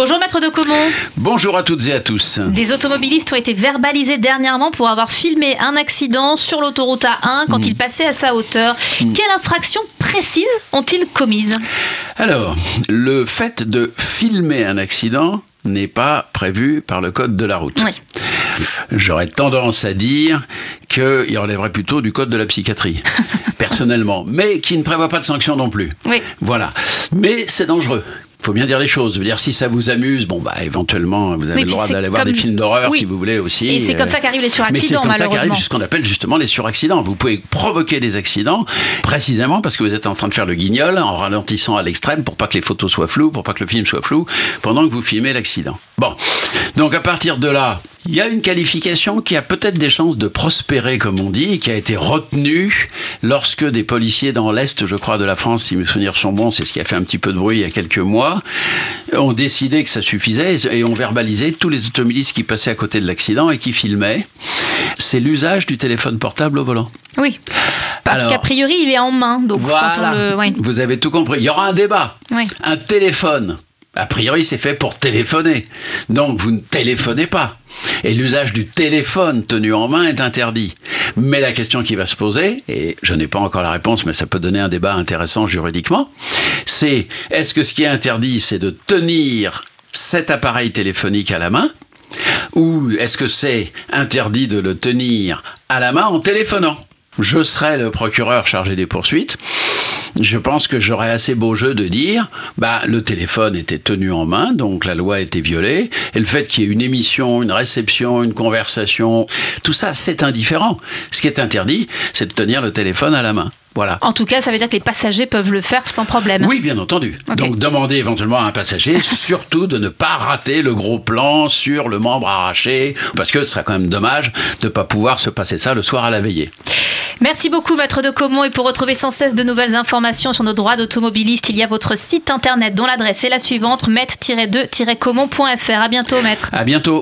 Bonjour maître de Comont. Bonjour à toutes et à tous. Des automobilistes ont été verbalisés dernièrement pour avoir filmé un accident sur l'autoroute A1 quand ils passaient à sa hauteur. Quelle infraction précise ont-ils commise Alors, le fait de filmer un accident n'est pas prévu par le code de la route. Oui. J'aurais tendance à dire qu'il relèverait plutôt du code de la psychiatrie, personnellement, mais qui ne prévoit pas de sanction non plus. Oui. Voilà. Mais c'est dangereux. Il faut bien dire les choses. Je veux dire, si ça vous amuse, bon, bah, éventuellement, vous avez Oui, le droit c'est d'aller voir des films d'horreur Oui. si vous voulez aussi. Et c'est comme Euh, ça qu'arrivent les mais c'est suraccidents, comme ça qu'arrive malheureusement. ce qu'on appelle justement les suraccidents. Vous pouvez provoquer des accidents précisément parce que vous êtes en train de faire le guignol en ralentissant à l'extrême pour pas que les photos soient floues, pour pas que le film soit flou, pendant que vous filmez l'accident. Bon, donc à partir de là, il y a une qualification qui a peut-être des chances de prospérer, comme on dit, et qui a été retenue lorsque des policiers dans l'Est, je crois, de la France, si mes souvenirs sont bons, c'est ce qui a fait un petit peu de bruit il y a quelques mois, ont décidé que ça suffisait et ont verbalisé tous les automobilistes qui passaient à côté de l'accident et qui filmaient. C'est l'usage du téléphone portable au volant. Oui. Parce qu'a priori, il est en main. Donc quand on le. ouais. Vous avez tout compris. Il y aura un débat. Oui. Un téléphone. A priori, c'est fait pour téléphoner. Donc, vous ne téléphonez pas. Et l'usage du téléphone tenu en main est interdit. Mais la question qui va se poser, et je n'ai pas encore la réponse, mais ça peut donner un débat intéressant juridiquement, c'est est-ce que ce qui est interdit, c'est de tenir cet appareil téléphonique à la main ou est-ce que c'est interdit de le tenir à la main en téléphonant? Je serai le procureur chargé des poursuites. Je pense que j'aurais assez beau jeu de dire, bah, le téléphone était tenu en main, donc la loi était violée, et le fait qu'il y ait une émission, une réception, une conversation, tout ça, c'est indifférent. Ce qui est interdit, c'est de tenir le téléphone à la main. Voilà. En tout cas, ça veut dire que les passagers peuvent le faire sans problème. Oui, bien entendu. Donc demandez éventuellement à un passager surtout de ne pas rater le gros plan sur le membre arraché, parce que ce serait quand même dommage de ne pas pouvoir se passer ça le soir à la veillée. Merci beaucoup, maître de Comont. Et pour retrouver sans cesse de nouvelles informations sur nos droits d'automobiliste, il y a votre site internet dont l'adresse est la suivante, met-2-comont.fr. À bientôt, maître. À bientôt.